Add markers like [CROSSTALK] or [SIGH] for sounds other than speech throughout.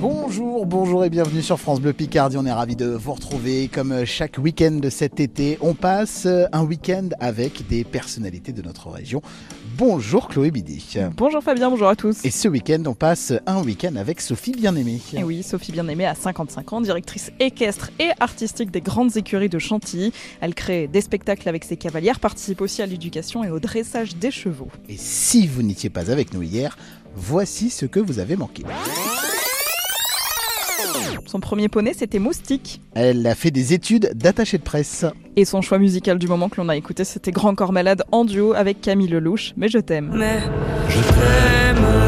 Bonjour, bonjour et bienvenue sur France Bleu Picardie. On est ravis de vous retrouver comme chaque week-end de cet été. On passe un week-end avec des personnalités de notre région. Bonjour Chloé Bidy. Bonjour Fabien, bonjour à tous. Et ce week-end, on passe un week-end avec Sophie Bien-Aimée. Et oui, Sophie Bien-Aimée a 55 ans, directrice équestre et artistique des grandes écuries de Chantilly. Elle crée des spectacles avec ses cavalières, participe aussi à l'éducation et au dressage des chevaux. Et si vous n'étiez pas avec nous hier, voici ce que vous avez manqué. Son premier poney, c'était Moustique. Elle a fait des études d'attaché de presse. Et son choix musical du moment que l'on a écouté, c'était Grand Corps Malade en duo avec Camille Lelouch, Mais je t'aime. Mais je t'aime.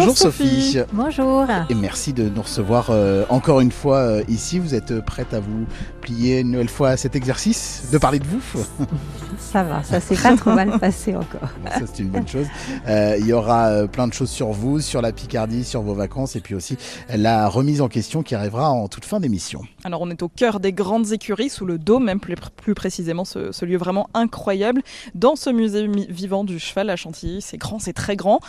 Bonjour, Sophie. Bonjour. Et merci de nous recevoir euh, encore une fois euh, ici. Vous êtes prête à vous plier une nouvelle fois à cet exercice de parler de vous? Ça va, ça s'est pas trop mal passé encore. Bon, ça c'est une bonne chose. Euh, il y aura euh, plein de choses sur vous, sur la Picardie, sur vos vacances et puis aussi la remise en question qui arrivera en toute fin d'émission. Alors on est au cœur des grandes écuries, sous le dôme, même plus, plus précisément, ce, ce lieu vraiment incroyable, dans ce musée vivant du cheval à Chantilly. C'est grand, c'est très grand.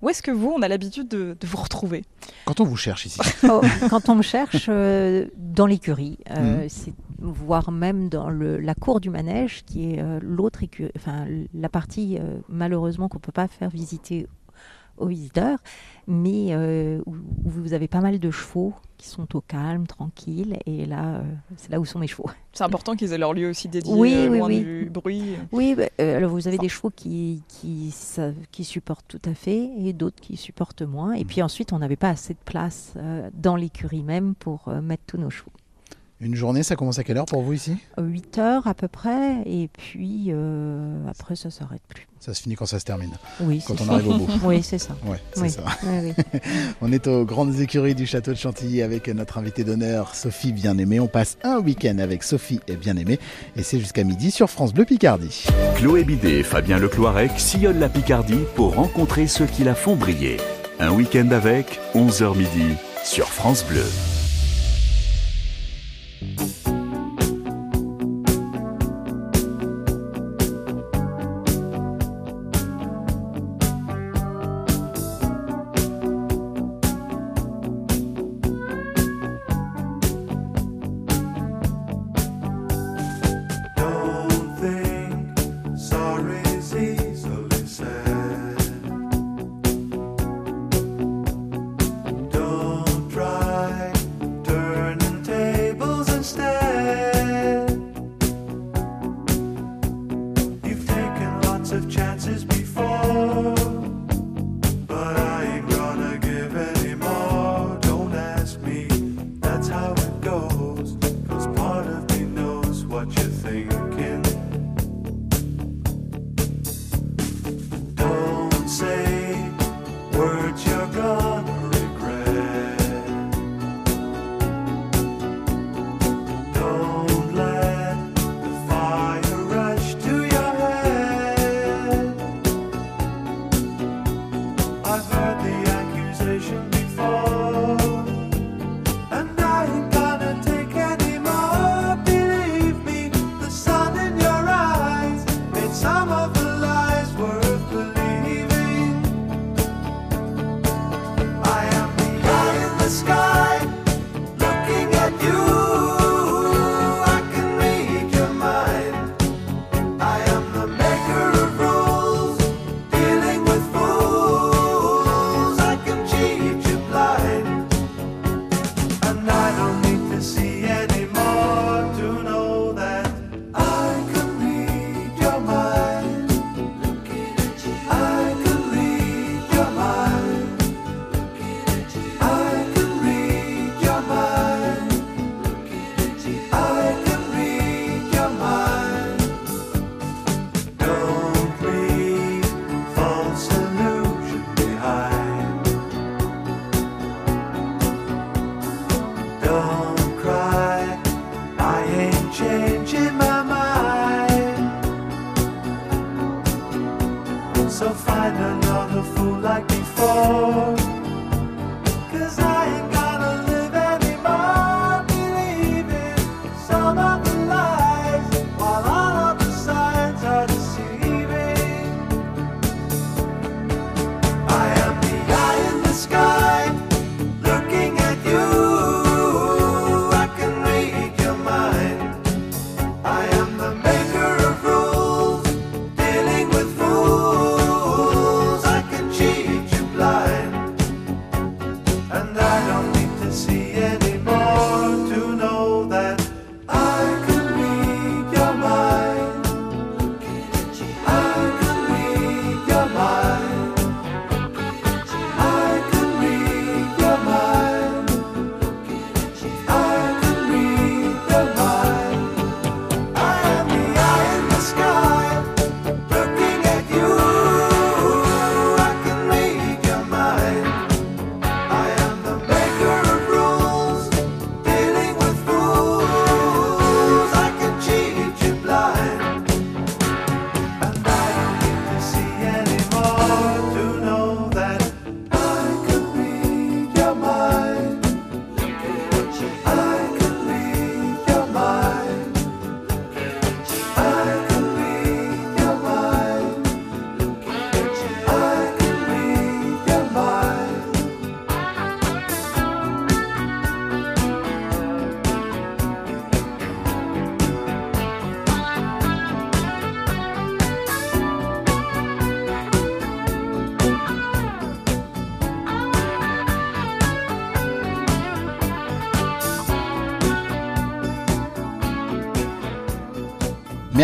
Où est-ce que vous, on a l'habitude de, de vous retrouver? Quand on vous cherche ici, Oh, quand on me cherche euh, dans l'écurie, euh, c'est voire même dans le- la cour du manège, qui est euh, l'autre écurie, enfin la partie euh, malheureusement qu'on peut pas faire visiter aux visiteurs, mais euh, où, où vous avez pas mal de chevaux qui sont au calme, tranquilles, et là, euh, c'est là où sont mes chevaux. C'est important qu'ils aient leur lieu aussi dédié, Oui, euh, oui, loin oui. du bruit. Oui, bah, alors vous avez des chevaux qui, qui, supportent tout à fait et d'autres qui supportent moins. Et puis ensuite, on n'avait pas assez de place dans l'écurie même pour mettre tous nos chevaux. Une journée, ça commence à quelle heure pour vous ici? 8 heures à peu près, et puis euh, après, ça s'arrête plus. Ça se finit quand ça se termine, Oui, quand c'est on ça. arrive au bout. [LAUGHS] Oui, c'est ça. Ouais, c'est Oui. ça. Oui, oui. [LAUGHS] On est aux grandes écuries du château de Chantilly avec notre invitée d'honneur Sophie Bien-Aimée. On passe un week-end avec Sophie et Bien-Aimée et c'est jusqu'à midi sur France Bleu Picardie. Chloé Bidet et Fabien Lecloirec sillonnent la Picardie pour rencontrer ceux qui la font briller. Un week-end avec 11h midi sur France Bleu. Bye.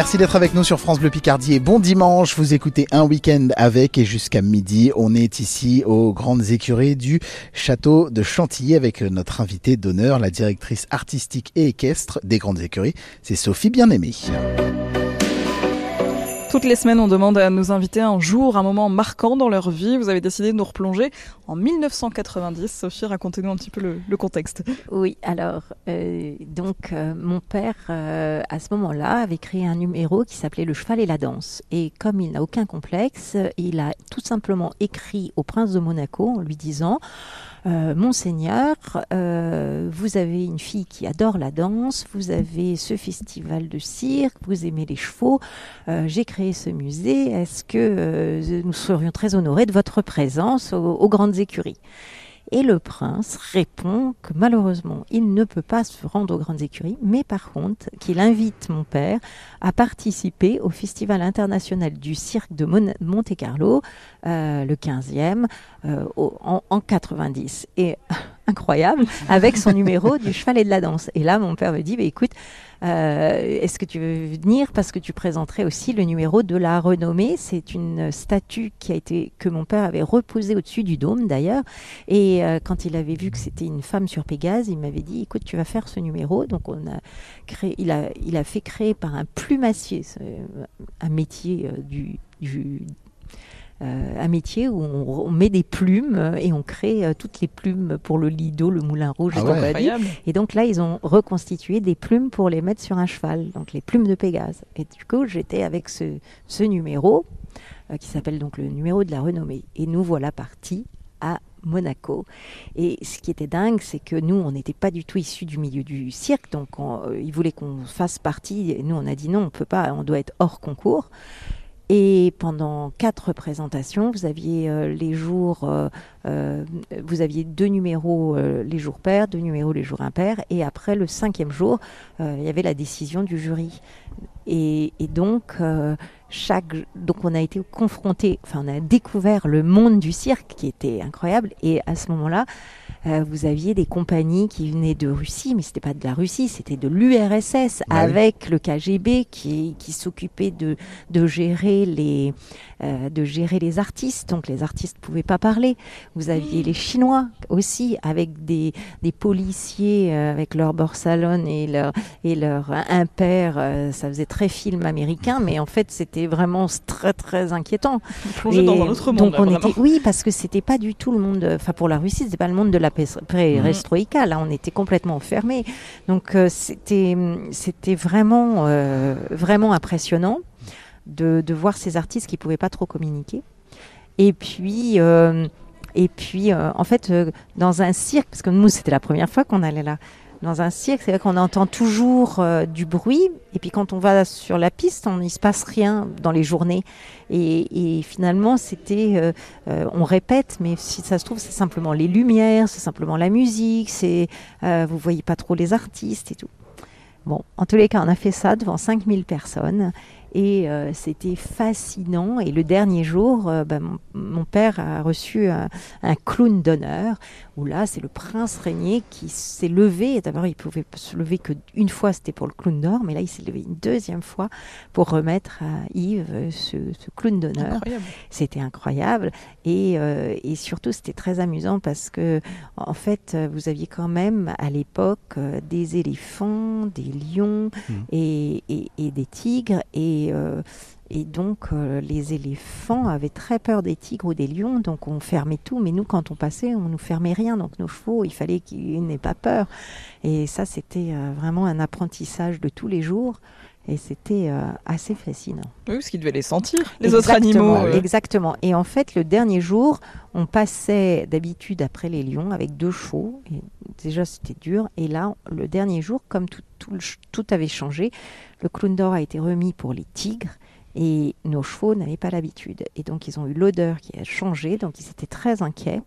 Merci d'être avec nous sur France Bleu Picardie et bon dimanche. Vous écoutez un week-end avec et jusqu'à midi, on est ici aux grandes écuries du château de Chantilly avec notre invitée d'honneur, la directrice artistique et équestre des grandes écuries. C'est Sophie Bien-Aimée. Toutes les semaines, on demande à nos invités un jour, un moment marquant dans leur vie. Vous avez décidé de nous replonger en 1990. Sophie, racontez-nous un petit peu le, contexte. Oui, alors, euh, donc, euh, mon père, euh, à ce moment-là, avait créé un numéro qui s'appelait Le cheval et la danse. Et comme il n'a aucun complexe, il a tout simplement écrit au prince de Monaco en lui disant Monseigneur, euh, vous avez une fille qui adore la danse, vous avez ce festival de cirque, vous aimez les chevaux, euh, j'ai créé ce musée, est-ce que euh, nous serions très honorés de votre présence aux, aux grandes écuries? Et le prince répond que malheureusement, il ne peut pas se rendre aux grandes écuries, mais par contre, qu'il invite mon père à participer au Festival international du cirque de Mon- Monte-Carlo, euh, le 15e, euh, en, en 90. Et [LAUGHS] incroyable, avec son numéro du cheval et de la danse. Et là, mon père me dit, bah, écoute, euh, est-ce que tu veux venir parce que tu présenterais aussi le numéro de la renommée? C'est une statue qui a été que mon père avait reposée au-dessus du dôme d'ailleurs. Et euh, quand il avait vu que c'était une femme sur Pégase, il m'avait dit écoute, tu vas faire ce numéro. Donc on a créé, il a, il a fait créer par un plumassier, un métier euh, du, du un métier où on, on met des plumes euh, et on crée euh, toutes les plumes pour le lido, le moulin rouge Ah et ouais. donc là, ils ont reconstitué des plumes pour les mettre sur un cheval, donc les plumes de Pégase. Et du coup, j'étais avec ce, ce numéro euh, qui s'appelle donc le numéro de la renommée. Et nous voilà partis à Monaco. Et ce qui était dingue, c'est que nous, on n'était pas du tout issus du milieu du cirque, donc on- euh, ils voulaient qu'on fasse partie. Et nous, on a dit non, on peut pas, on doit être hors concours. Et pendant quatre présentations, vous aviez euh, les jours, euh, euh, vous aviez deux numéros euh, les jours pairs, deux numéros les jours impairs, et après le cinquième jour, euh, il y avait la décision du jury. Et, et donc, chaque, donc on a été confronté, enfin on a découvert le monde du cirque qui était incroyable. Et à ce moment-là, euh, vous aviez des compagnies qui venaient de Russie, mais c'était pas de la Russie, c'était de l'URSS, Bah oui. avec le KGB qui, qui s'occupait de, de gérer les euh, de gérer les artistes. Donc les artistes pouvaient pas parler. Vous aviez les Chinois aussi avec des, des policiers euh, avec leur borsalon et leur et leur impair. euh, ça faisait très film américain, mais en fait c'était vraiment très très inquiétant. Plongé dans un autre monde. Donc là, on était, oui, parce que c'était pas du tout le monde. Enfin, pour la Russie, c'était pas le monde de la perestroïka. Là, on était complètement fermé. Donc euh, c'était, c'était vraiment, euh, vraiment impressionnant de, de voir ces artistes qui pouvaient pas trop communiquer. Et puis. euh, et puis, en fait, dans un cirque, parce que nous, c'était la première fois qu'on allait là, dans un cirque, c'est vrai qu'on entend toujours euh, du bruit, et puis quand on va sur la piste, on, il se passe rien dans les journées. Et, finalement, c'était, euh, euh, on répète, mais si ça se trouve, c'est simplement les lumières, c'est simplement la musique, c'est, vous voyez pas trop les artistes et tout. Bon, en tous les cas, on a fait ça devant 5000 personnes et c'était fascinant. Et le dernier jour, ben, mon, père a reçu un clown d'honneur où là, c'est le prince régnier qui s'est levé. D'abord, il pouvait se lever que une fois, c'était pour le clown d'or, mais là, il s'est levé une deuxième fois pour remettre à Yves euh, ce, ce clown d'honneur. C'était incroyable et, euh, et surtout c'était très amusant parce que en fait euh, vous aviez quand même à l'époque euh, des éléphants, des lions Mhm. et, et- et des tigres et euh, et donc euh, les éléphants avaient très peur des tigres ou des lions, donc on fermait tout. Mais nous, quand on passait, on nous fermait rien. Donc nos chevaux, il fallait qu'ils n'aient pas peur. Et ça, c'était euh, vraiment un apprentissage de tous les jours. Et c'était euh, assez fascinant. Oui, parce qu'ils devaient les sentir, les autres animaux. euh. Exactement. Et en fait, le dernier jour, on passait d'habitude après les lions avec deux chevaux. Et déjà, c'était dur. Et là, le dernier jour, comme tout, tout, tout avait changé, le clown d'or a été remis pour les tigres. Et nos chevaux n'avaient pas l'habitude. Et donc, ils ont eu l'odeur qui a changé. Donc, ils étaient très inquiets.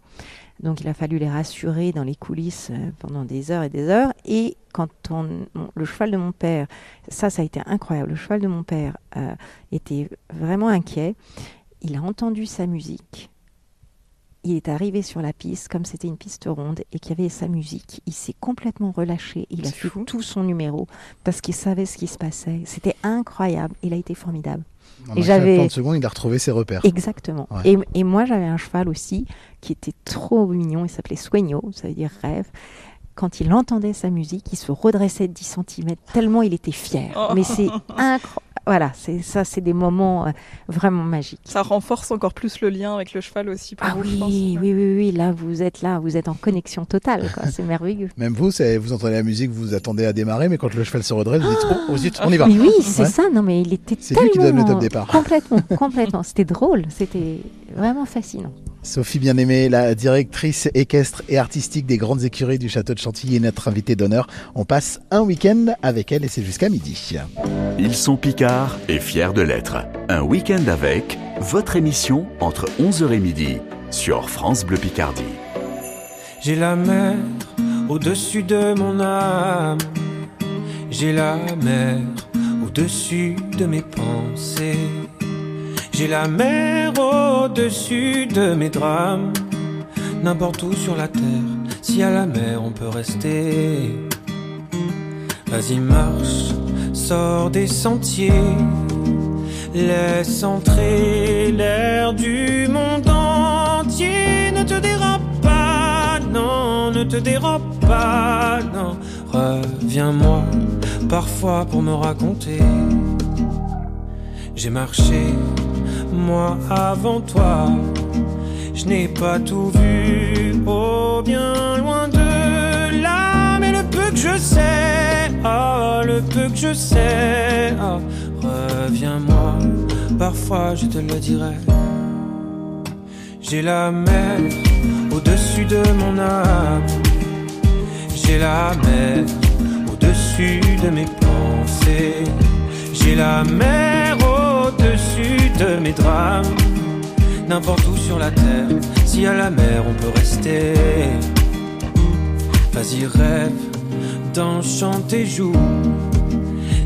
Donc, il a fallu les rassurer dans les coulisses euh, pendant des heures et des heures. Et quand on, on- le cheval de mon père, ça, ça a été incroyable. Le cheval de mon père euh, était vraiment inquiet. Il a entendu sa musique. Il est arrivé sur la piste, comme c'était une piste ronde et qu'il y avait sa musique. Il s'est complètement relâché. Il a fait tout son numéro parce qu'il savait ce qui se passait. C'était incroyable. Il a été formidable. En Et j'avais- secondes, il a retrouvé ses repères. Exactement. Ouais. Et, et moi, j'avais un cheval aussi qui était trop mignon. Il s'appelait Soigno, ça veut dire rêve. Quand il entendait sa musique, il se redressait de 10 cm tellement il était fier. Oh. Mais c'est incroyable. [LAUGHS] Voilà, c'est ça, c'est des moments euh, vraiment magiques. Ça renforce encore plus le lien avec le cheval aussi pour Ah vous, oui, je pense. oui, oui, oui, là, vous êtes là, vous êtes en connexion totale. [LAUGHS] C'est merveilleux. Même vous, vous entendez la musique, vous vous attendez à démarrer, mais quand le cheval se redresse, vous dites oh, oh, zut, on y va. Mais oui, c'est Ouais. ça, non, mais il était C'est lui qui donne le tellement- top départ. Complètement, complètement. C'était drôle, c'était vraiment fascinant. Sophie Bien-Aimée, la directrice équestre et artistique des grandes écuries du château de Chantilly est notre invitée d'honneur. On passe un week-end avec elle et c'est jusqu'à midi. Ils sont picards et fiers de l'être. Un week-end avec votre émission entre 11h et midi sur France Bleu Picardie. J'ai la mer au-dessus de mon âme. J'ai la mer au-dessus de mes pensées. J'ai la mer au-dessus de mes drames. N'importe où sur la terre, si à la mer on peut rester. Vas-y, marche, sors des sentiers. Laisse entrer l'air du monde entier. Ne te dérobe pas, non, ne te dérobe pas, non. Reviens-moi parfois pour me raconter. J'ai marché, moi avant toi. Je n'ai pas tout vu, oh bien loin de là. Mais le peu que je sais, oh le peu que je sais, oh, reviens-moi. Parfois je te le dirai. J'ai la mer au-dessus de mon âme. J'ai la mer au-dessus de mes pensées. J'ai la mer au-dessus de mes drames. N'importe où sur la terre, si à la mer on peut rester. Vas-y, rêve, danse, chante et joue.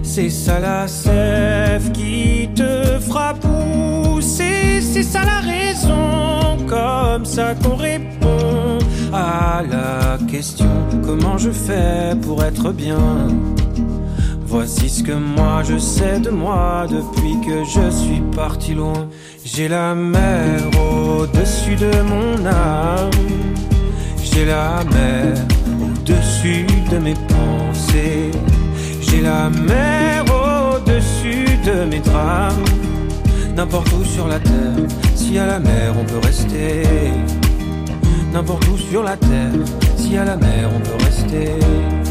C'est ça la sève qui te fera pousser. C'est ça la raison, comme ça qu'on répond à la question comment je fais pour être bien? Voici ce que moi je sais de moi depuis que je suis parti loin. J'ai la mer au-dessus de mon âme. J'ai la mer au-dessus de mes pensées. J'ai la mer au-dessus de mes drames. N'importe où sur la terre, si à la mer on peut rester. N'importe où sur la terre, si à la mer on peut rester.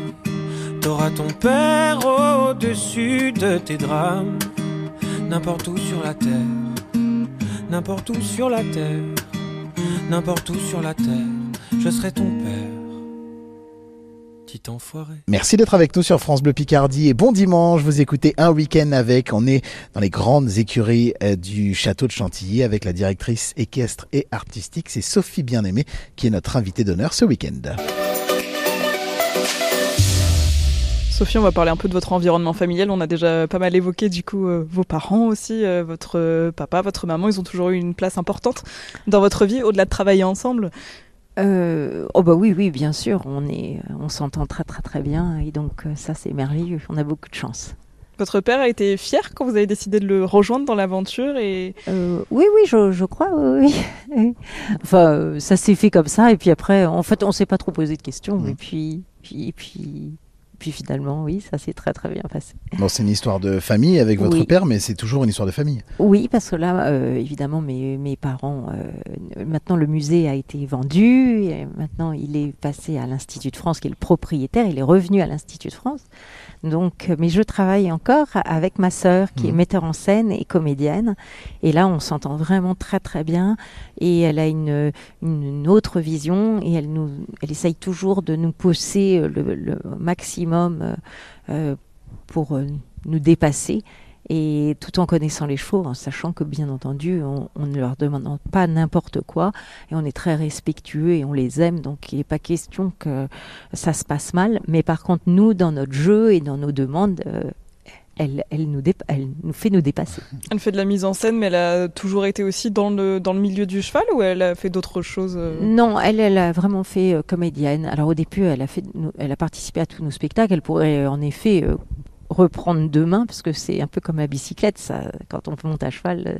N'importe où sur la terre, n'importe où sur la terre, n'importe où sur la terre, je serai ton père. Merci d'être avec nous sur France Bleu Picardie et bon dimanche. Vous écoutez un week-end avec. On est dans les grandes écuries euh, du château de Chantilly avec la directrice équestre et artistique. C'est Sophie Bien-Aimée qui est notre invitée d'honneur ce week-end. Sophie, on va parler un peu de votre environnement familial. On a déjà pas mal évoqué du coup euh, vos parents aussi, euh, votre euh, papa, votre maman. Ils ont toujours eu une place importante dans votre vie, au-delà de travailler ensemble. Euh, oh bah oui, oui, bien sûr, on est, on s'entend très très très bien et donc ça c'est merveilleux. On a beaucoup de chance. Votre père a été fier quand vous avez décidé de le rejoindre dans l'aventure et Euh, oui, oui, je, je crois, oui. oui. [LAUGHS] enfin, ça s'est fait comme ça et puis après, en fait, on s'est pas trop posé de questions et puis, puis, et puis, puis finalement, oui, ça s'est très très bien passé. Bon, c'est une histoire de famille avec votre Oui. père, mais c'est toujours une histoire de famille. Oui, parce que là, euh, évidemment, mes, mes parents, euh, maintenant le musée a été vendu, et maintenant il est passé à l'Institut de France, qui est le propriétaire, il est revenu à l'Institut de France. Donc, euh, mais je travaille encore avec ma sœur, qui est Mhm. metteur en scène et comédienne, et là on s'entend vraiment très très bien, et elle a une, une, une autre vision, et elle nous, elle essaye toujours de nous pousser euh, le, le maximum euh, pour nous dépasser et tout en connaissant les chevaux, en sachant que bien entendu, on, on ne leur demande pas n'importe quoi, et on est très respectueux et on les aime, donc il n'est pas question que ça se passe mal. Mais par contre, nous, dans notre jeu et dans nos demandes, euh, elle, elle, nous dépa- elle nous fait nous dépasser. elle fait de la mise en scène, mais elle a toujours été aussi dans le, dans le milieu du cheval ou elle a fait d'autres choses euh? Non, elle, elle a vraiment fait euh, comédienne. Alors au début, elle a, fait, elle a participé à tous nos spectacles. Elle pourrait en effet euh, reprendre demain, parce que c'est un peu comme la bicyclette, ça, quand on monte à cheval, euh,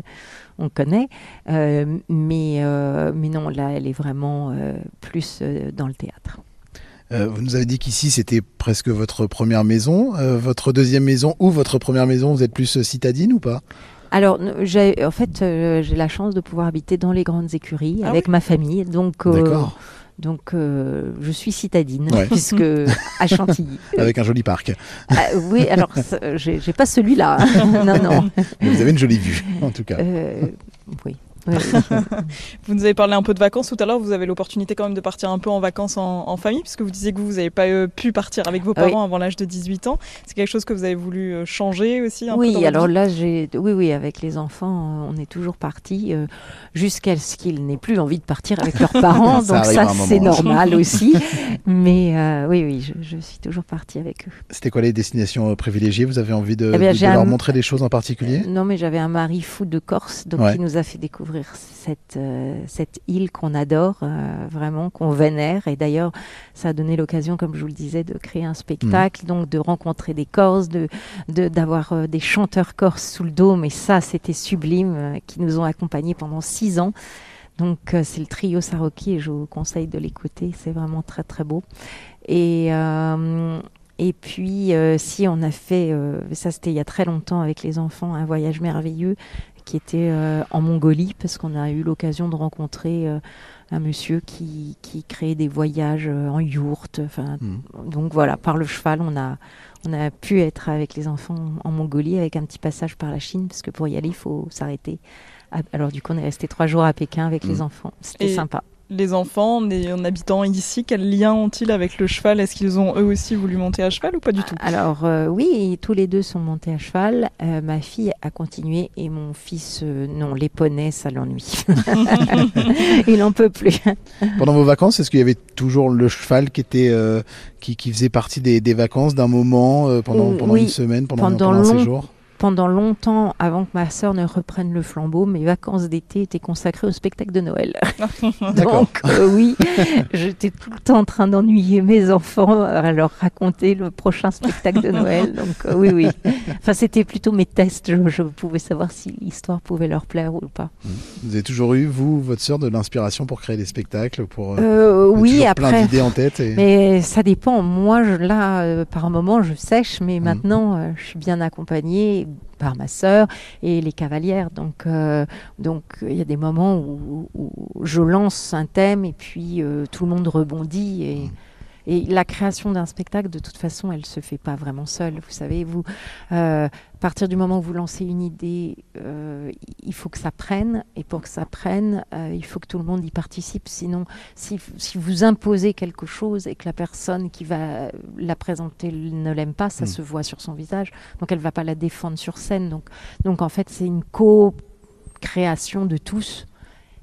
on connaît. Euh, mais, euh, mais non, là, elle est vraiment euh, plus dans le théâtre. Vous nous avez dit qu'ici c'était presque votre première maison, votre deuxième maison ou votre première maison. Vous êtes plus citadine ou pas? Alors, en fait, euh, j'ai la chance de pouvoir habiter dans les grandes écuries Ah avec ma famille. Donc, euh, D'accord. Donc euh, je suis citadine, Ouais. [LAUGHS] puisque à Chantilly. [LAUGHS] Avec un joli parc. Ah, oui, alors, j'ai pas celui-là. hein. [LAUGHS] non, non. Mais vous avez une jolie vue, en tout cas. Euh, oui. [LAUGHS] Vous nous avez parlé un peu de vacances tout à l'heure. Vous avez l'opportunité quand même de partir un peu en vacances en, en famille, puisque vous disiez que vous n'avez pas euh, pu partir avec vos Ah oui. parents avant l'âge de 18 ans. C'est quelque chose que vous avez voulu euh, changer aussi un Oui, alors là, j'ai, oui, oui, avec les enfants, on est toujours partis euh, jusqu'à ce qu'ils n'aient plus envie de partir avec leurs [LAUGHS] parents. Ça donc arrive ça, c'est normal [LAUGHS] aussi. Mais euh, oui, oui, je, je suis toujours partie avec eux. C'était quoi les destinations privilégiées? Vous avez envie de, Eh bien, de- j'ai de leur un- montrer des choses en particulier? Non, mais j'avais un mari fou de Corse, donc Ouais. il nous a fait découvrir cette, euh, cette île qu'on adore, euh, vraiment, qu'on vénère. Et d'ailleurs, ça a donné l'occasion, comme je vous le disais, de créer un spectacle, donc de rencontrer des Corses, de de- d'avoir euh, des chanteurs corses sous le dôme. Et ça, c'était sublime, euh, qui nous ont accompagnés pendant six ans. Donc, c'est le trio Saroki et je vous conseille de l'écouter. C'est vraiment très, très beau. Et. et puis, euh, si on a fait, euh, ça c'était il y a très longtemps avec les enfants, un voyage merveilleux qui était euh, en Mongolie, parce qu'on a eu l'occasion de rencontrer euh, un monsieur qui, qui créait des voyages euh, en yourte. Enfin, Hmm. Donc voilà, par le cheval, on a, on a pu être avec les enfants en Mongolie avec un petit passage par la Chine, parce que pour y aller, il faut s'arrêter. Alors du coup, on est resté trois jours à Pékin avec les Mm. enfants. C'était sympa. Les enfants, en, habitant ici, quel lien ont-ils avec le cheval? Est-ce qu'ils ont eux aussi voulu monter à cheval ou pas du tout? Alors euh, oui, tous les deux sont montés à cheval. Euh, ma fille a continué et mon fils, euh, non, les poneys, ça l'ennuie. [LAUGHS] [LAUGHS] Il n'en peut plus. Pendant vos vacances, est-ce qu'il y avait toujours le cheval qui était euh, qui, qui faisait partie des, des vacances d'un moment euh, pendant, pendant oui, une semaine, pendant, pendant pendant un long- séjour? Pendant longtemps, avant que ma sœur ne reprenne le flambeau, mes vacances d'été étaient consacrées au spectacle de Noël. [LAUGHS] Donc euh, oui, [LAUGHS] j'étais tout le temps en train d'ennuyer mes enfants à leur raconter le prochain spectacle de Noël. Donc euh, oui, oui. Enfin, c'était plutôt mes tests. Je, je pouvais savoir si l'histoire pouvait leur plaire ou pas. Vous avez toujours eu, vous, votre sœur, de l'inspiration pour créer des spectacles pour, euh, Euh, oui, toujours plein après. d'idées en tête et... Mais ça dépend. Moi, je, là, euh, par moment, je sèche, mais Mhm. maintenant, euh, je suis bien accompagnée par ma sœur et les cavalières. Donc, euh, donc, il y a des moments où, je lance un thème et puis euh, tout le monde rebondit Mhm. Et la création d'un spectacle, de toute façon, elle se fait pas vraiment seule. Vous savez, vous, euh, à partir du moment où vous lancez une idée, euh, il faut que ça prenne. Et pour que ça prenne, euh, il faut que tout le monde y participe. Sinon, si, si vous imposez quelque chose et que la personne qui va la présenter ne l'aime pas, ça Mm. se voit sur son visage. Donc, elle va pas la défendre sur scène. Donc, donc en fait, c'est une co-création de tous.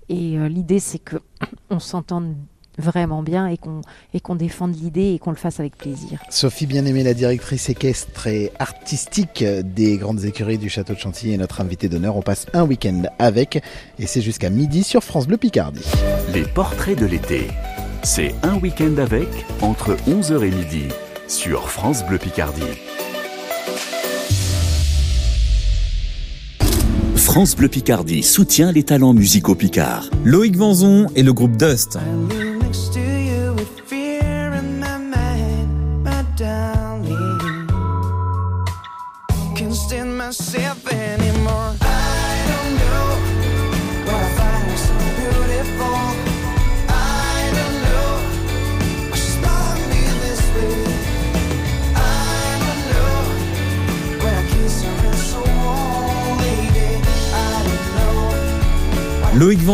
Et l'idée, c'est que [CLEARS THROAT] on s'entende vraiment bien et qu'on et qu'on défende l'idée et qu'on le fasse avec plaisir. Sophie Bien-Aimée, la directrice équestre et artistique des grandes écuries du château de Chantilly est notre invitée d'honneur. On passe un week-end avec et c'est jusqu'à midi sur France Bleu Picardie. Les portraits de l'été. C'est un week-end avec entre 11h et midi sur France Bleu Picardie. France Bleu Picardie soutient les talents musicaux picards. Loïc Vanzon et le groupe Dust.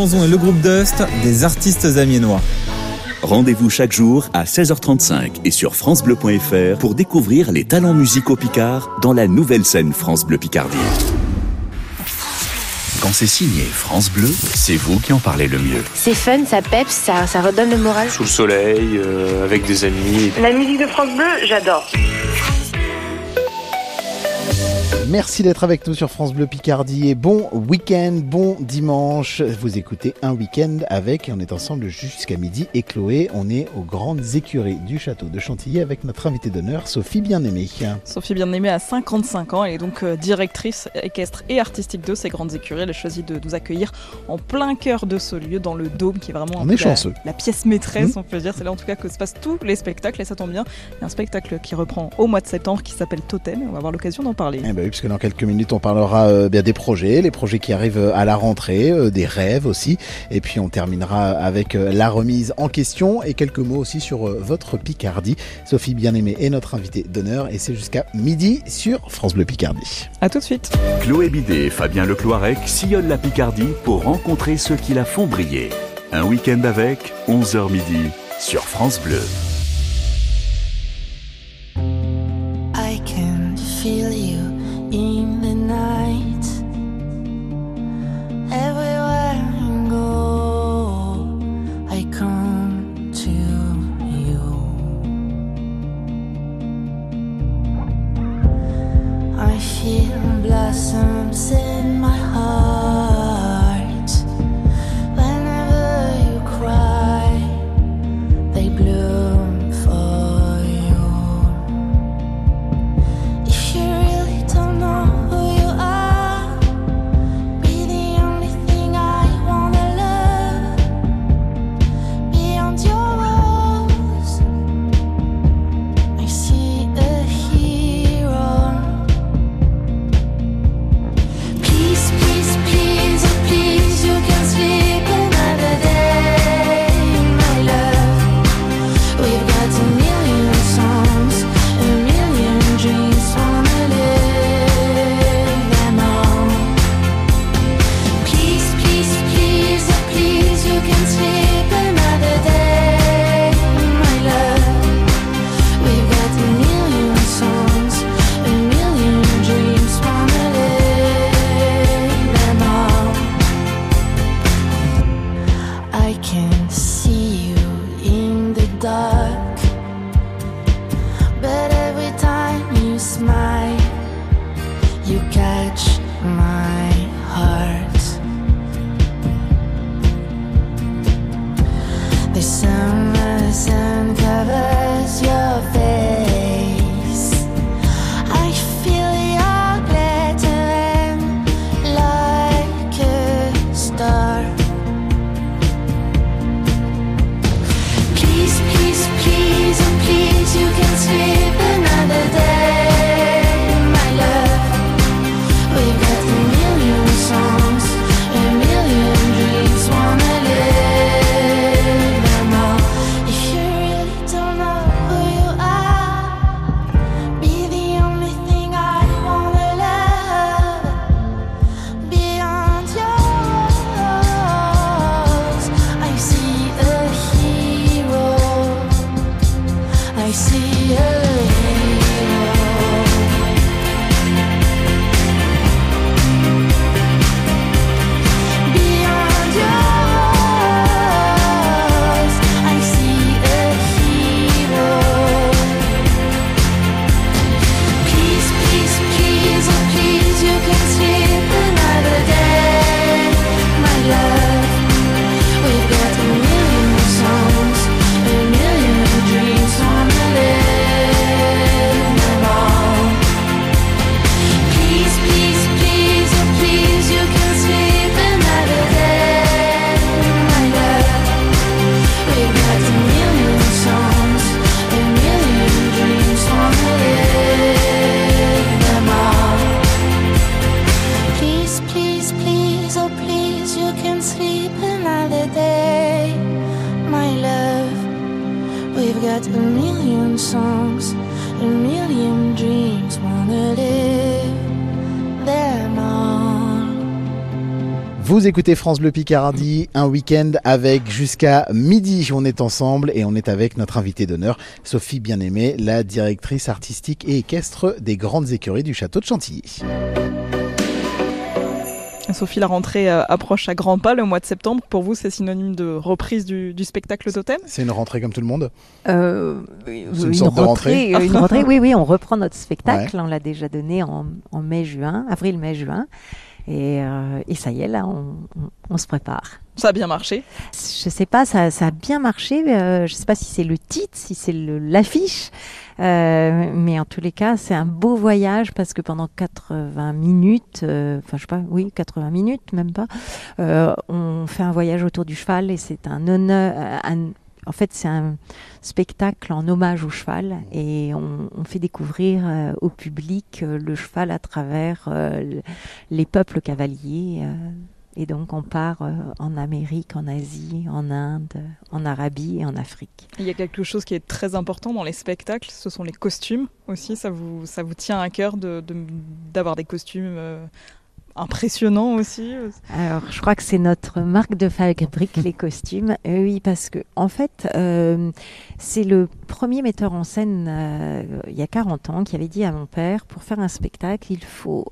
Et le groupe Dust, des artistes amiénois. Rendez-vous chaque jour à 16h35 et sur francebleu.fr pour découvrir les talents musicaux picards dans la nouvelle scène France Bleu Picardie. Quand c'est signé France Bleu, c'est vous qui en parlez le mieux. C'est fun, ça peps, ça, ça redonne le moral. sous le soleil, euh, avec des amis. La musique de France Bleu, j'adore. Merci d'être avec nous sur France Bleu Picardie et bon week-end, bon dimanche. Vous écoutez un week-end avec et on est ensemble jusqu'à midi. Et Chloé, on est aux grandes écuries du château de Chantilly avec notre invitée d'honneur, Sophie Bien-Aimée. Sophie Bien-Aimée a 55 ans, elle est donc euh, directrice équestre et artistique de ces grandes écuries. Elle a choisi de nous accueillir en plein cœur de ce lieu, dans le Dôme, qui est vraiment un On est la- chanceux. La, pièce maîtresse, Mhm. on peut dire. C'est là en tout cas que se passent tous les spectacles et ça tombe bien. Il y a un spectacle qui reprend au mois de septembre qui s'appelle Totem et on va avoir l'occasion d'en parler. Eh ben puisque dans quelques minutes, on parlera euh, bien des projets, les projets qui arrivent euh, à la rentrée, euh, des rêves aussi. Et puis on terminera avec euh, la remise en question et quelques mots aussi sur euh, votre Picardie. Sophie Bien-Aimée est notre invitée d'honneur et c'est jusqu'à midi sur France Bleu Picardie. À tout de suite. Chloé Bidet et Fabien Lecloirec sillonnent la Picardie pour rencontrer ceux qui la font briller. Un week-end avec 11h midi sur France Bleu. Écoutez France Bleu Picardie, un week-end avec jusqu'à midi. On est ensemble et on est avec notre invitée d'honneur, Sophie Bien-Aimée, la directrice artistique et équestre des grandes écuries du château de Chantilly. Sophie, la rentrée euh, approche à grands pas le mois de septembre. Pour vous, c'est synonyme de reprise du, du spectacle totem C'est une rentrée comme tout le monde? Euh, une une, sorte de rentrée. rentrée, euh, une [LAUGHS] rentrée, oui, oui, on reprend notre spectacle. On l'a déjà donné en, en mai-juin, avril-mai-juin. Et, euh, et ça y est, là, on, on- on se prépare. Ça a bien marché? Je sais pas, ça, ça a bien marché. euh, je sais pas si c'est le titre, si c'est l'affiche. Euh, mais en tous les cas, c'est un beau voyage parce que pendant 80 minutes, euh, enfin je sais pas, oui, 80 minutes, même pas, on fait un voyage autour du cheval et c'est un honneur. un- en fait, c'est un spectacle en hommage au cheval et on, fait découvrir euh, au public euh, le cheval à travers euh, le- les peuples cavaliers. et donc, on part en Amérique, en Asie, en Inde, en Arabie et en Afrique. Il y a quelque chose qui est très important dans les spectacles, ce sont les costumes aussi. Ça vous, tient à cœur d'avoir des costumes impressionnants aussi Alors, je crois que c'est notre marque de fabrique, les costumes. Euh, oui, parce que, en fait, euh, c'est le premier metteur en scène, euh, il y a 40 ans, qui avait dit à mon père, pour faire un spectacle, il faut,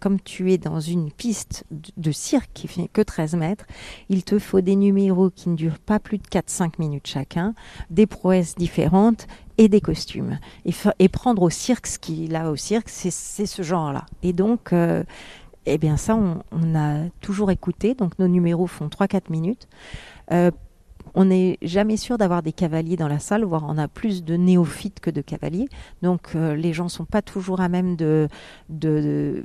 comme tu es dans une piste de cirque qui fait que 13 mètres, il te faut des numéros qui ne durent pas plus de 4-5 minutes chacun, des prouesses différentes et des costumes. Et, et prendre au cirque ce qu'il a au cirque, c'est ce genre-là. Et donc, eh bien ça, on, on a toujours écouté. Donc nos numéros font 3-4 minutes. Euh, on n'est jamais sûr d'avoir des cavaliers dans la salle, voire on a plus de néophytes que de cavaliers. Donc euh, les gens sont pas toujours à même de, de, de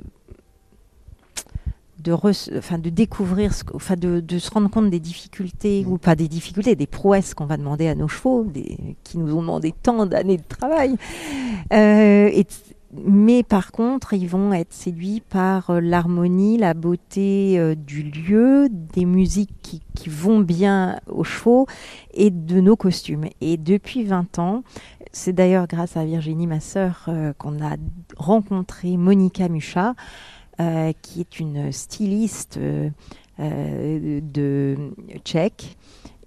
de, re- enfin, de découvrir, ce enfin, de, de se rendre compte des difficultés, ou pas des difficultés, des prouesses qu'on va demander à nos chevaux, des, qui nous ont demandé tant d'années de travail. Euh, et, mais par contre, ils vont être séduits par euh, l'harmonie, la beauté euh, du lieu, des musiques qui, vont bien aux chevaux et de nos costumes. Et depuis 20 ans, c'est d'ailleurs grâce à Virginie, ma sœur, euh, qu'on a rencontré Monica Mucha, qui est une styliste de tchèque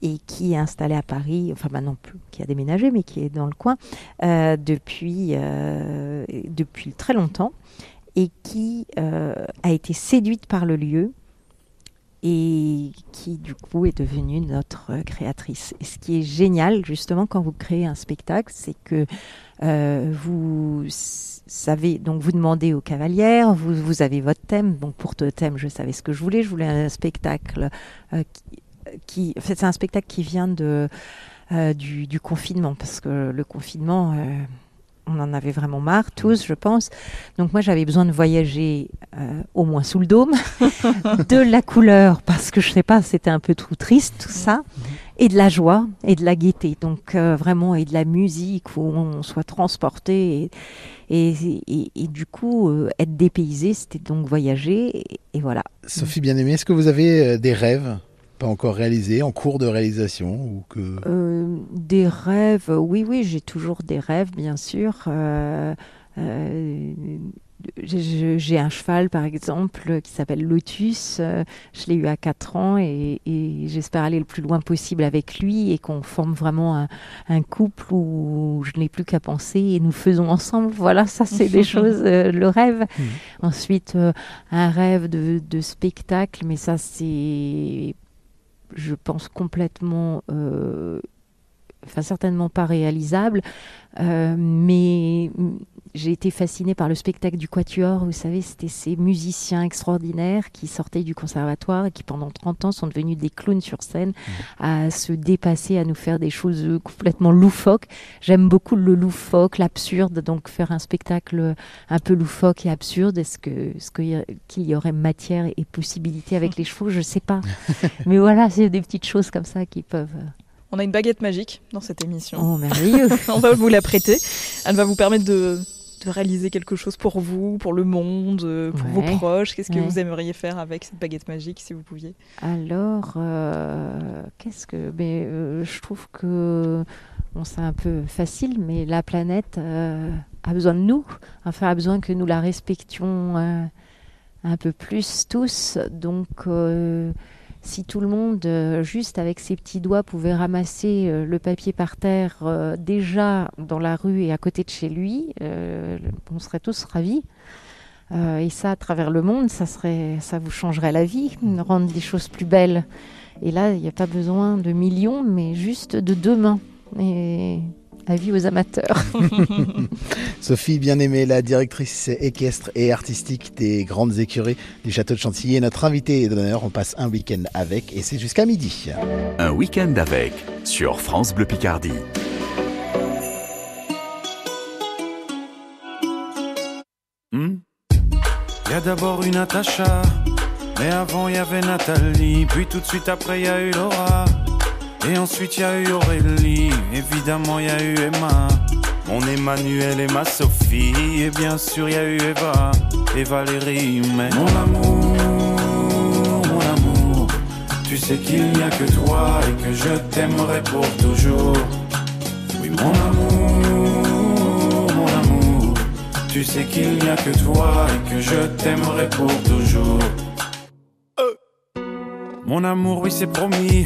et qui est installée à Paris, enfin maintenant plus, qui a déménagé, mais qui est dans le coin euh, depuis, euh, depuis très longtemps et qui euh, a été séduite par le lieu et qui du coup est devenue notre créatrice. Et ce qui est génial justement quand vous créez un spectacle, c'est que vous savez, donc vous demandez aux cavalières, vous, avez votre thème. Donc pour ce thème, je savais ce que je voulais. Je voulais un spectacle c'est un spectacle qui vient de euh, du, confinement parce que le confinement. euh, on en avait vraiment marre, tous, je pense. Donc moi, j'avais besoin de voyager euh, au moins sous le dôme, [LAUGHS] de la couleur, parce que je sais pas, c'était un peu trop triste tout ça, et de la joie et de la gaieté. Donc vraiment, et de la musique où on soit transporté. Et, et, et- du coup, être dépaysé, c'était donc voyager. Et, voilà. Sophie Bien-Aimée, est-ce que vous avez des rêves? Pas encore réalisés, en cours de réalisation ou que... Euh, des rêves, oui, oui, j'ai toujours des rêves, bien sûr. Euh, euh, j'ai- un cheval, par exemple, qui s'appelle Lotus. Je l'ai eu à 4 ans et, et j'espère aller le plus loin possible avec lui et qu'on forme vraiment un, un couple où je n'ai plus qu'à penser et nous faisons ensemble. Voilà, ça, c'est des [LAUGHS] choses, euh, le rêve. Ensuite, euh, un rêve de, de spectacle, mais ça, c'est je pense, complètement, euh, enfin certainement pas réalisable, euh, mais j'ai été fascinée par le spectacle du Quatuor. Vous savez, c'était ces musiciens extraordinaires qui sortaient du conservatoire et qui pendant 30 ans sont devenus des clowns sur scène, à se dépasser, à nous faire des choses euh, complètement loufoques. J'aime beaucoup le loufoque, l'absurde, donc faire un spectacle un peu loufoque et absurde. Est-ce que, est-ce qu'il y, a- qu'il y aurait matière et possibilité avec les chevaux? Je sais pas. [LAUGHS] Mais voilà, c'est des petites choses comme ça qui peuvent. euh, On a une baguette magique dans cette émission. Oh, merveilleux. [LAUGHS] On va vous la prêter. Elle va vous permettre de, de réaliser quelque chose pour vous, pour le monde, euh, pour Ouais. vos proches. Qu'est-ce que Ouais. vous aimeriez faire avec cette baguette magique si vous pouviez? Alors, euh, qu'est-ce que. Mais, euh, je trouve que. Bon, c'est un peu facile, mais la planète euh, a besoin de nous. Enfin, a besoin que nous la respections un peu plus tous. Donc, si tout le monde, euh, juste avec ses petits doigts, pouvait ramasser euh, le papier par terre euh, déjà dans la rue et à côté de chez lui, on serait tous ravis. Et ça, à travers le monde, ça, serait, ça vous changerait la vie, rendre les choses plus belles. Et là, il n'y a pas besoin de millions, mais juste de deux mains. Avis aux amateurs. [LAUGHS] Sophie Bien-Aimée, la directrice équestre et artistique des grandes écuries du château de Chantilly, est notre invitée d'honneur. On passe un week-end avec et c'est jusqu'à midi. Un week-end avec sur France Bleu Picardie. Hmm? Y a d'abord une Natacha, mais avant y avait Nathalie, puis tout de suite après y a eu Laura, et ensuite y a eu Aurélie, évidemment y a eu Emma, mon Emmanuel et ma Sophie, et bien sûr y a eu Eva et Valérie, mais mon amour, mon amour, tu sais qu'il n'y a que toi et que je t'aimerai pour toujours. Oui, mon amour, mon amour, tu sais qu'il n'y a que toi et que je t'aimerai pour toujours. Euh. Mon amour, oui, c'est promis.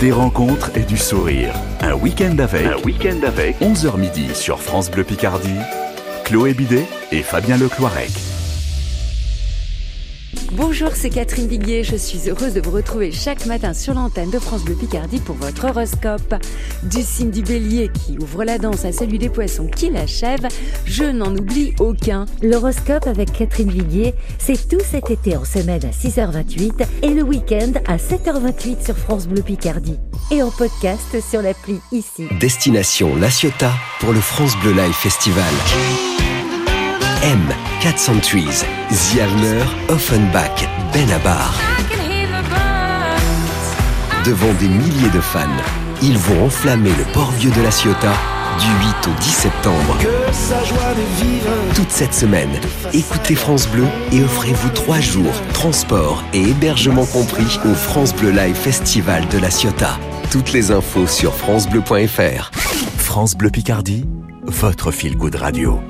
Des rencontres et du sourire. Un week-end avec. Un week-end avec. 11h midi sur France Bleu Picardie. Chloé Bidet et Fabien Lecloirec. Bonjour, c'est Catherine Viguier. Je suis heureuse de vous retrouver chaque matin sur l'antenne de France Bleu Picardie pour votre horoscope. Du signe du bélier qui ouvre la danse à celui des poissons qui l'achève, je n'en oublie aucun. L'horoscope avec Catherine Viguier, c'est tout cet été en semaine à 6h28 et le week-end à 7h28 sur France Bleu Picardie. Et en podcast sur l'appli ici. Destination La Ciotat pour le France Bleu Live Festival. M, Cat Centuries, The Offenbach, Benabar. Devant des milliers de fans, ils vont enflammer le port vieux de La Ciotat du 8 au 10 septembre. Toute cette semaine, écoutez France Bleu et offrez-vous trois jours, transport et hébergement compris au France Bleu Live Festival de La Ciotat. Toutes les infos sur francebleu.fr. France Bleu Picardie, votre feel good radio.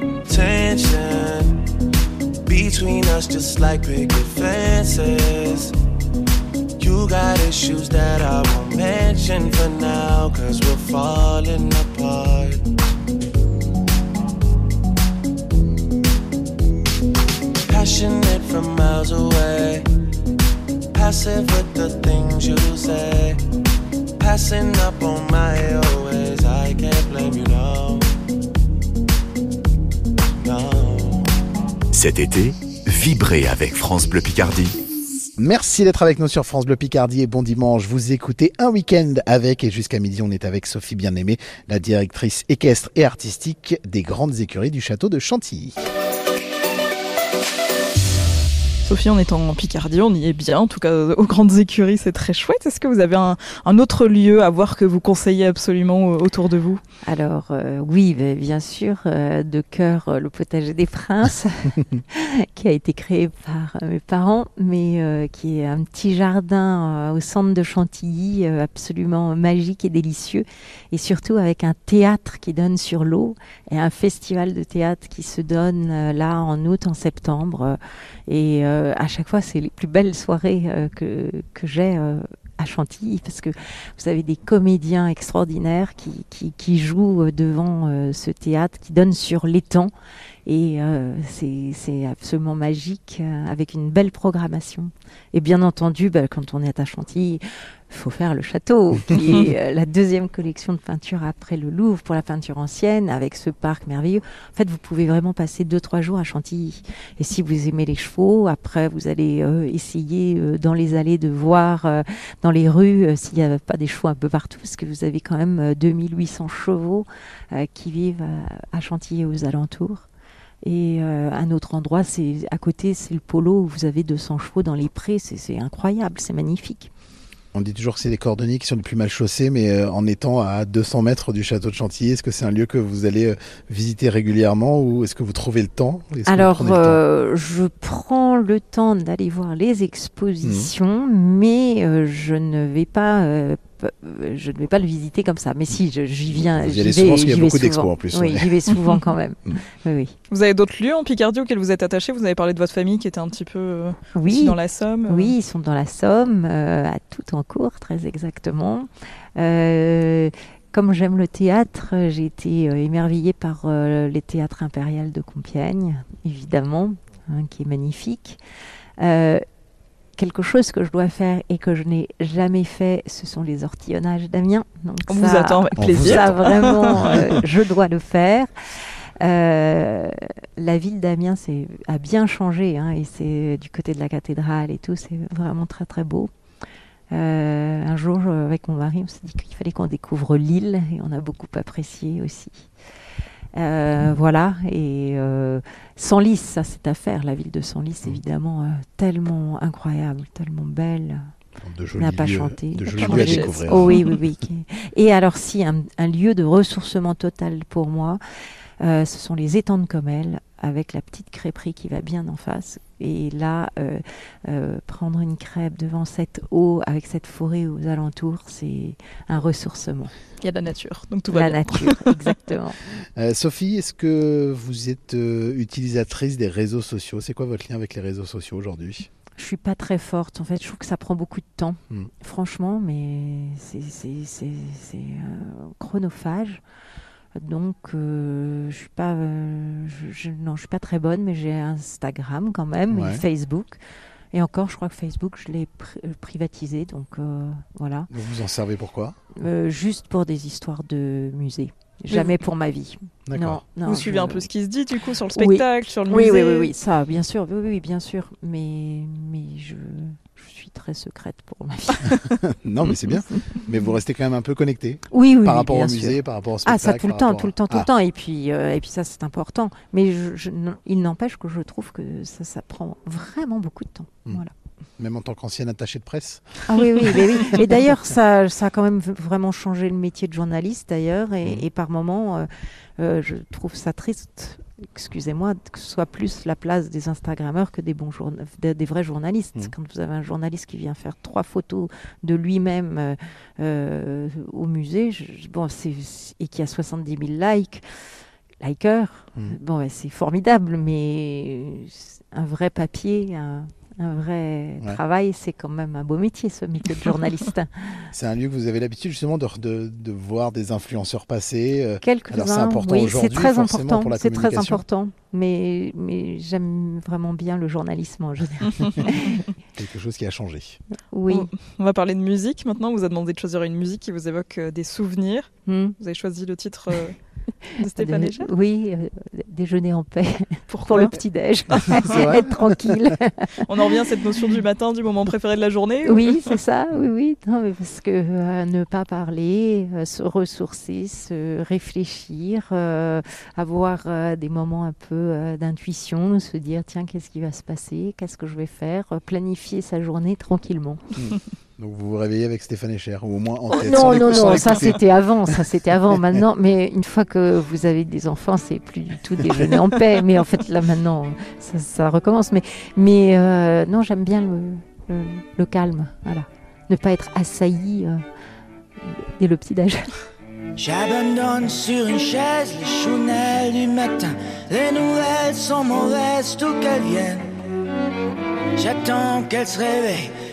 Between us just like picket fences. You got issues that I won't mention for now, cause we're falling apart. Passionate from miles away, passive with the things you say. Passing up on my always, I can't blame you. No. Cet été, vibrez avec France Bleu Picardie. Merci d'être avec nous sur France Bleu Picardie et bon dimanche. Vous écoutez un week-end avec et jusqu'à midi on est avec Sophie Bien-Aimée, la directrice équestre et artistique des grandes écuries du château de Chantilly. Sophie, on est en Picardie, on y est bien. En tout cas, aux grandes écuries, c'est très chouette. Est-ce que vous avez un, un autre lieu à voir que vous conseillez absolument euh, autour de vous? Alors euh, oui, ben, bien sûr, euh, de cœur euh, le potager des princes, [LAUGHS] qui a été créé par euh, mes parents, mais euh, qui est un petit jardin euh, au centre de Chantilly, euh, absolument magique et délicieux, et surtout avec un théâtre qui donne sur l'eau et un festival de théâtre qui se donne euh, là en août, en septembre, euh, et euh, à chaque fois c'est les plus belles soirées euh, que j'ai. euh, à Chantilly, parce que vous avez des comédiens extraordinaires qui, jouent euh, devant euh, ce théâtre, qui donnent sur l'étang. Et euh, c'est absolument magique, euh, avec une belle programmation. Et bien entendu, bah, quand on est à Chantilly, il faut faire le château, qui [LAUGHS] est euh, la deuxième collection de peinture après le Louvre pour la peinture ancienne, avec ce parc merveilleux. En fait, vous pouvez vraiment passer deux, trois jours à Chantilly. Et si vous aimez les chevaux, après, vous allez euh, essayer euh, dans les allées de voir euh, dans les rues s'il n'y a pas des chevaux un peu partout, parce que vous avez quand même euh, 2800 chevaux euh, qui vivent à, à Chantilly et aux alentours. Et euh, un autre endroit, c'est à côté, c'est le polo où vous avez 200 chevaux dans les prés. C'est- incroyable, c'est magnifique. On dit toujours que c'est les cordonniers qui sont les plus mal chaussés, mais euh, en étant à 200 mètres du château de Chantilly, est-ce que c'est un lieu que vous allez euh, visiter régulièrement ou est-ce que vous trouvez le temps? Alors, prenez le temps? euh, je prends le temps d'aller voir les expositions, mais euh, je ne vais pas. Euh, je ne vais pas le visiter comme ça. Mais si, je- j'y viens. Vous y j'y allez vais- souvent parce qu'il y a beaucoup d'expos en plus, Oui, ouais. j'y vais souvent quand même. [LAUGHS] Mm. oui, oui. Vous avez d'autres lieux en Picardie auxquels vous êtes attaché? Vous avez parlé de votre famille qui était un petit peu euh, Oui. dans la Somme. euh. Oui, ils sont dans la Somme, euh, à tout en cours, très exactement. Euh, comme j'aime le théâtre, j'ai été euh, émerveillée par euh, les théâtres impériaux de Compiègne, évidemment, hein, qui est magnifique. Quelque chose que je dois faire et que je n'ai jamais fait, ce sont les ortillonnages d'Amiens. Donc On vous attend avec plaisir. Ça, vraiment, [LAUGHS] euh, je dois le faire. Euh, la ville d'Amiens a bien changé hein, et c'est du côté de la cathédrale et tout, c'est vraiment très très beau. Euh, un jour, avec mon mari, on s'est dit qu'il fallait qu'on découvre l'île et on a beaucoup apprécié aussi. Euh, voilà, et euh, Senlis, ça c'est à faire, la ville de Senlis, évidemment, euh, tellement incroyable, tellement belle. De On n'a pas lieux- chanté. de N'a jolis pas lieux à chanté. découvrir. Oh oui, oui, oui. Et alors, si, un, un lieu de ressourcement total pour moi, euh, ce sont les étangs de Comel, avec la petite crêperie qui va bien en face. Et là, euh, euh, prendre une crêpe devant cette eau, avec cette forêt aux alentours, c'est un ressourcement. Il y a de la nature, donc tout va La bien. nature, [LAUGHS] exactement. Euh, Sophie, est-ce que vous êtes euh, utilisatrice des réseaux sociaux? C'est quoi votre lien avec les réseaux sociaux aujourd'hui? Je suis pas très forte. En fait, je trouve que ça prend beaucoup de temps, Mm. franchement, mais c'est euh, chronophage. Donc, euh, je suis pas, euh, je, je- non, je suis pas très bonne, mais j'ai Instagram quand même Ouais. et Facebook. Et encore, je crois que Facebook, je l'ai pri- euh, privatisé, donc euh, voilà. Vous vous en servez pourquoi Euh, juste pour des histoires de musée, jamais pour ma vie. D'accord. Non, non, vous suivez je- un peu ce qui se dit du coup sur le Oui. spectacle, sur le oui, musée. Oui, oui, oui, ça, bien sûr, oui, oui, bien sûr. Mais, mais je, je suis très secrète pour ma [LAUGHS] vie. Non, mais c'est bien. [LAUGHS] Mais vous restez quand même un peu connecté Oui, oui, par rapport au sûr. musée, par rapport au Ah, spectacle. ça tout le temps, tout le à- temps, tout Ah. le temps. Et puis, euh, et puis ça, c'est important. Mais je, je- non, il n'empêche que je trouve que ça, ça prend vraiment beaucoup de temps. Mm. Voilà. Même en tant qu'ancienne attachée de presse Ah oui, oui, mais oui. [LAUGHS] Et d'ailleurs, ça, ça a quand même vraiment changé le métier de journaliste, d'ailleurs. Et, et par moments, euh, euh, je trouve ça triste, excusez-moi, que ce soit plus la place des Instagrammeurs que des, bons journa- des, des vrais journalistes. Mhm. Quand vous avez un journaliste qui vient faire trois photos de lui-même euh, euh, au musée, je- bon, et qui a 70 000 likes, likers, Mhm. bon, ouais, c'est formidable, mais un vrai papier, un, un vrai Ouais. travail, c'est quand même un beau métier, ce métier de journaliste. [LAUGHS] C'est un lieu que vous avez l'habitude justement de, de, de voir des influenceurs passer. euh, Quelques-uns, Alors c'est important oui, c'est très important, pour la c'est très important, mais, mais j'aime vraiment bien le journalisme en général. [LAUGHS] Quelque chose qui a changé. oui. On, on va parler de musique maintenant. On vous a demandé de choisir une musique qui vous évoque euh, des souvenirs. Hmm. Vous avez choisi le titre euh, de Stéphane De- Echer Oui, euh, déjeuner en paix Pourquoi [LAUGHS] pour le petit-déj. [LAUGHS] [LAUGHS] Être tranquille. On en revient à cette notion du matin, du moment préféré de la journée ou- Oui, c'est ça, oui, oui. Non, mais parce que euh, ne pas parler, euh, se ressourcer, se réfléchir, euh, avoir euh, des moments un peu euh, d'intuition, se dire tiens, qu'est-ce qui va se passer, qu'est-ce que je vais faire, planifier sa journée tranquillement. Donc vous vous réveillez avec Stéphane Echer, ou au moins en tête. non, non, non, ça c'était avant, ça c'était avant. [LAUGHS] Maintenant, mais une fois que vous avez des enfants, c'est plus du tout déjeuner en paix. Mais en fait, là maintenant, ça, ça recommence. Mais, mais euh, non, j'aime bien le, le, le calme, voilà. Ne pas être assailli euh, dès le petit déj. J'abandonne sur une chaise les chounelles du matin. Les nouvelles sont mauvaises, tout qu'elles viennent. J'attends qu'elle se réveille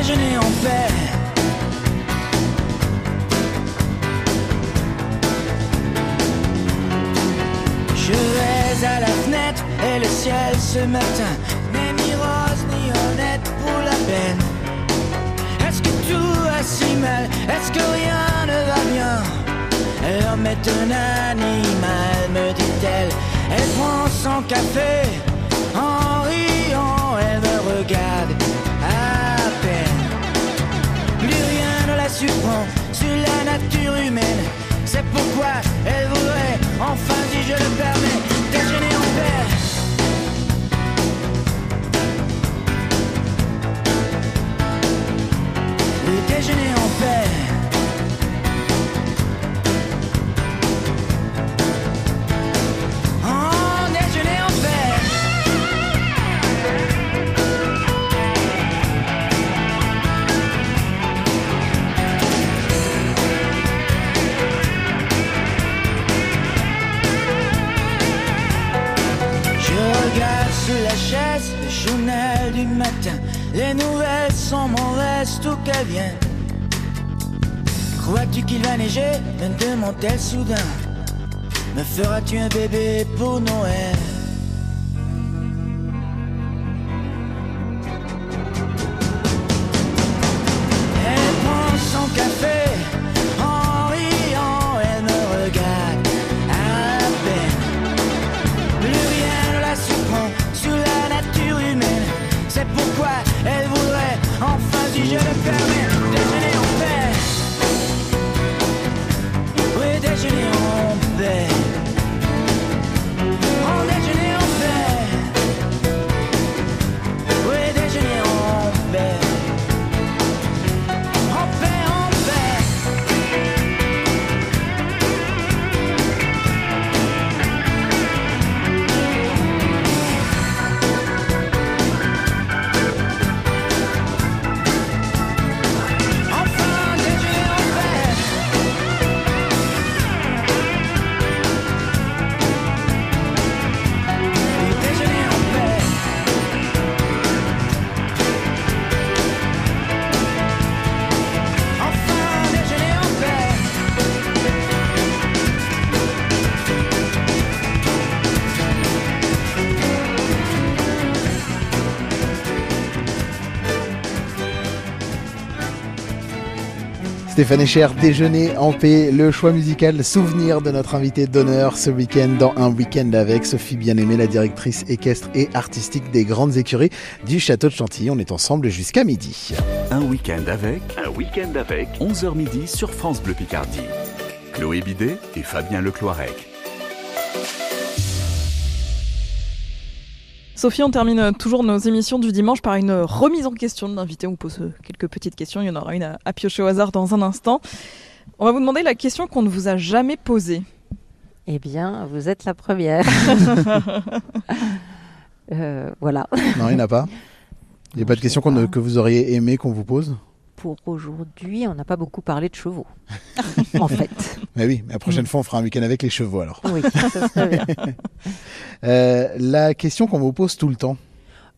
Je vais à la fenêtre et le ciel ce matin n'est ni rose ni honnête pour la peine. Est-ce que tout va si mal? Est-ce que rien ne va bien? L'homme est un animal, me dit-elle. Elle prend son café surprend sur la nature humaine. C'est pourquoi elle voudrait, enfin si je le permets, déjeuner Crois-tu qu'il va neiger? Me demande-t-elle soudain. Me feras-tu un bébé pour Noël? Stéphane Echer, déjeuner en paix, le choix musical souvenir de notre invité d'honneur ce week-end dans un week-end avec Sophie Bien-Aimée, la directrice équestre et artistique des grandes écuries du château de Chantilly. On est ensemble jusqu'à midi. Un week-end avec. Un week-end avec. 11h midi sur France Bleu Picardie. Chloé Bidet et Fabien Lecloirec. Sophie, on termine toujours nos émissions du dimanche par une remise en question de l'invité. On pose euh, quelques petites questions. Il y en aura une à, à piocher au hasard dans un instant. On va vous demander la question qu'on ne vous a jamais posée. Eh bien, vous êtes la première. [LAUGHS] Euh, voilà. Non, il n'y en a pas. Il n'y a pas de question que vous auriez aimé qu'on vous pose pour aujourd'hui, on n'a pas beaucoup parlé de chevaux, [LAUGHS] en fait. Mais oui, la prochaine fois, on fera un week-end avec les chevaux alors. Oui, ça serait bien. [LAUGHS] Euh, la question qu'on vous pose tout le temps.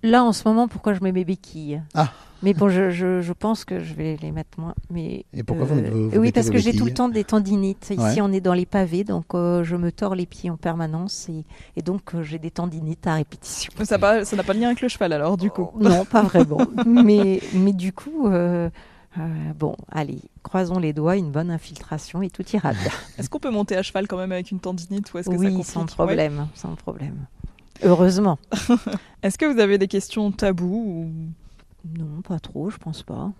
Là, en ce moment, pourquoi je mets mes béquilles? Ah. Mais bon, je, je, je pense que je vais les mettre moins. Mais, Et pourquoi vous- vous- vous Oui, mettez parce vos que j'ai tout le temps des tendinites. Ici, Ouais. on est dans les pavés, donc euh, je me tords les pieds en permanence. Et, et donc, euh, j'ai des tendinites à répétition. Ça n'a pas, ça n'a pas de lien avec le cheval alors, du coup. Non, pas vraiment. [LAUGHS] mais, mais du coup, euh, bon, allez, croisons les doigts, une bonne infiltration et tout ira bien. [LAUGHS] Est-ce qu'on peut monter à cheval quand même avec une tendinite ou est-ce que ça Oui, sans Ouais. problème, sans problème. Heureusement. [LAUGHS] Est-ce que vous avez des questions tabous ou... Non, pas trop, je pense pas.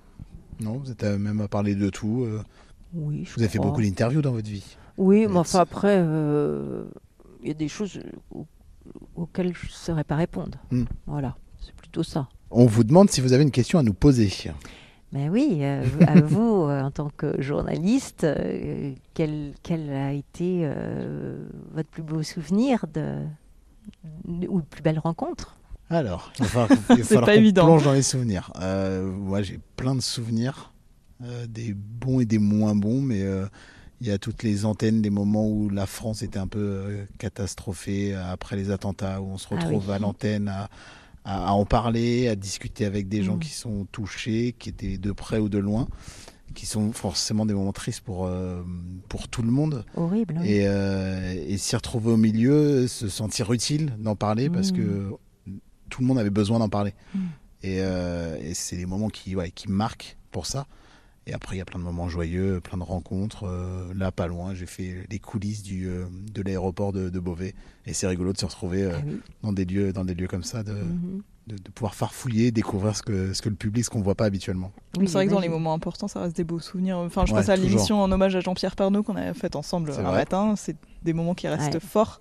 Non, vous êtes euh, même à parler de tout. euh. Oui, je Vous avez fait beaucoup d'interviews dans votre vie. Oui, mais enfin après, euh, il y a des choses au- auxquelles je ne saurais pas répondre. Hmm. Voilà, c'est plutôt ça. On vous demande si vous avez une question à nous poser. Mais oui, euh, à [LAUGHS] vous, euh, en tant que journaliste, euh, quel, quel a été votre plus beau souvenir de, ou plus belle rencontre? Alors, il va falloir, [LAUGHS] il va C'est falloir pas qu'on évident. plonge dans les souvenirs. Moi, j'ai plein de souvenirs, des bons et des moins bons, mais il y a toutes les antennes, des moments où la France était un peu catastrophée après les attentats, où on se Ah retrouve oui. à l'antenne à, à- à en parler, à discuter avec des gens Mm. qui sont touchés, qui étaient de près ou de loin, qui sont forcément des moments tristes pour, euh, pour tout le monde. Horrible. oui. Et, euh, et s'y retrouver au milieu, se sentir utile d'en parler parce Mm. que tout le monde avait besoin d'en parler. Mm. Et, euh, et c'est des moments qui, ouais, qui marquent pour ça. Et après, il y a plein de moments joyeux, plein de rencontres. Euh, là, pas loin, j'ai fait les coulisses du, euh, de l'aéroport de, de Beauvais. Et c'est rigolo de se retrouver euh, Ah oui. dans, des lieux, dans des lieux comme ça, de, Mhm. de, de pouvoir farfouiller, découvrir ce que, ce que le public, ce qu'on voit pas habituellement. Oui, c'est vrai que dans les moments importants, ça reste des beaux souvenirs. Enfin, je Ouais, pense à l'émission en hommage à Jean-Pierre Pernaut qu'on a faite ensemble un vrai. matin. C'est des moments qui restent Ouais. forts.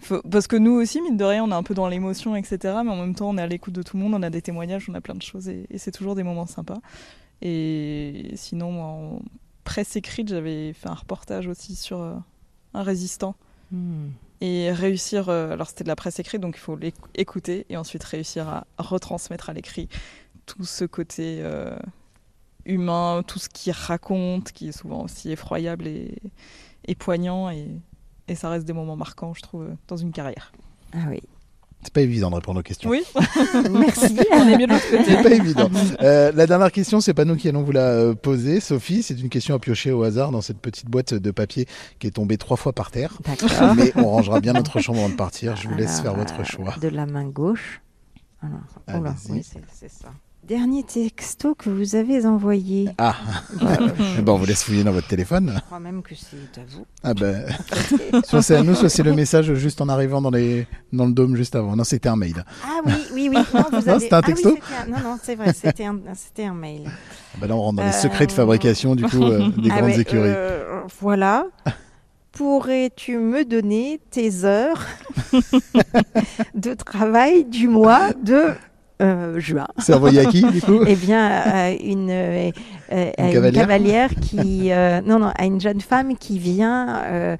Faut- Parce que nous aussi, mine de rien, on est un peu dans l'émotion, etc. Mais en même temps, on est à l'écoute de tout le monde, on a des témoignages, on a plein de choses et, et c'est toujours des moments sympas. Et sinon, moi, en presse écrite, j'avais fait un reportage aussi sur euh, un résistant. Hmm. Et réussir, euh, alors c'était de la presse écrite, donc il faut l'éc- écouter et ensuite réussir à retransmettre à l'écrit tout ce côté euh, humain, tout ce qu'il raconte, qui est souvent aussi effroyable et, et poignant. Et, et ça reste des moments marquants, je trouve, dans une carrière. Ah oui. C'est pas évident de répondre aux questions. Oui, [LAUGHS] Merci. on est mieux de l'autre côté. C'est pas évident. Euh, la dernière question, c'est pas nous qui allons vous la euh, poser, Sophie. C'est une question à piocher au hasard dans cette petite boîte de papier qui est tombée trois fois par terre. D'accord. Mais on rangera bien notre chambre avant de partir. Je vous laisse faire votre choix. De la main gauche. Alors, oh oui, c'est c'est ça. Dernier texto que vous avez envoyé. Ah, Eh ben, on vous laisse fouiller dans votre téléphone. Je crois même que c'est à vous. Ah ben, soit c'est à nous, soit c'est le message juste en arrivant dans, les... dans le dôme juste avant. Non, c'était un mail. Ah oui, oui, oui. Non, vous [LAUGHS] Non, avez... c'était un Ah oui, texto un- Non, non, c'est vrai, c'était un, un mail. Ah ben là, on rentre dans les Euh, secrets de fabrication du coup euh, des Ah grandes ouais, écuries. euh, voilà. Pourrais-tu me donner tes heures [LAUGHS] de travail du mois de euh, juin C'est envoyé à qui du coup [LAUGHS] Eh bien, à une, euh, euh, à une cavalière cavalière [LAUGHS] qui, euh, non, non, à une jeune femme qui vient euh,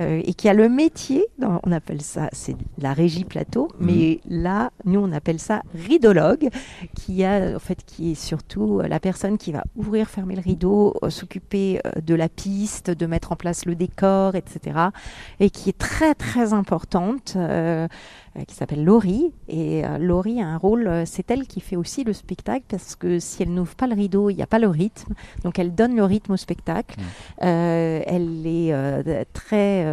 euh, et qui a le métier, on appelle ça, c'est la régie plateau, mais là, nous, on appelle ça ridologue, qui a, en fait, qui est surtout euh, la personne qui va ouvrir, fermer le rideau, euh, s'occuper euh, de la piste, de mettre en place le décor, etc., et qui est très, très importante. Euh, qui s'appelle Laurie. Et euh, Laurie a un rôle, euh, c'est elle qui fait aussi le spectacle parce que si elle n'ouvre pas le rideau, il n'y a pas le rythme. Donc elle donne le rythme au spectacle. Euh, elle est très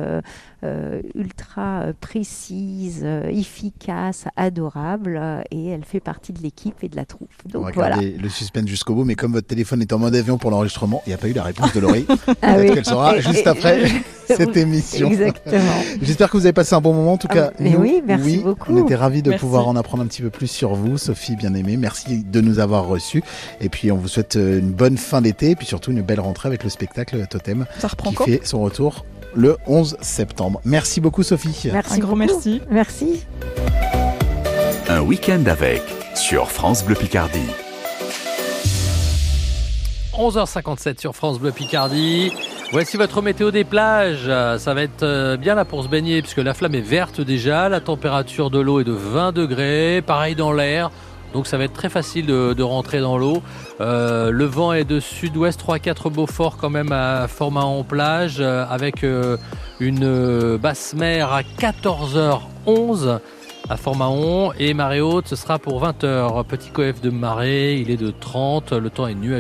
ultra précise, efficace, adorable et elle fait partie de l'équipe et de la troupe. On Donc va voilà. le suspense jusqu'au bout, mais comme votre téléphone est en mode avion pour l'enregistrement, il n'y a pas eu la réponse de Laurie. [LAUGHS] Ah Peut-être oui. qu'elle sera juste après et- [LAUGHS] cette émission. Exactement. [LAUGHS] J'espère que vous avez passé un bon moment. En tout Ah, cas, mais nous, oui, merci beaucoup. on était ravis de Merci. pouvoir en apprendre un petit peu plus sur vous, Sophie bien-aimée. Merci de nous avoir reçus. Et puis, on vous souhaite euh, une bonne fin d'été et puis surtout une belle rentrée avec le spectacle Totem Ça reprend qui fait son retour le 11 septembre. Merci beaucoup, Sophie. Merci Un gros merci. Merci. Un week-end avec sur France Bleu Picardie. 11h57 sur France Bleu Picardie. Voici votre météo des plages. Ça va être euh, bien là pour se baigner puisque la flamme est verte déjà. La température de l'eau est de 20 degrés. Pareil dans l'air. Donc ça va être très facile de, rentrer dans l'eau. Euh, le vent est de sud-ouest 3-4 Beaufort quand même à Fort-Mahon plage euh, avec une basse mer à 14h11 à Fort-Mahon et marée haute ce sera pour 20h. Petit coef de marée, il est de 30, le temps est nuageux.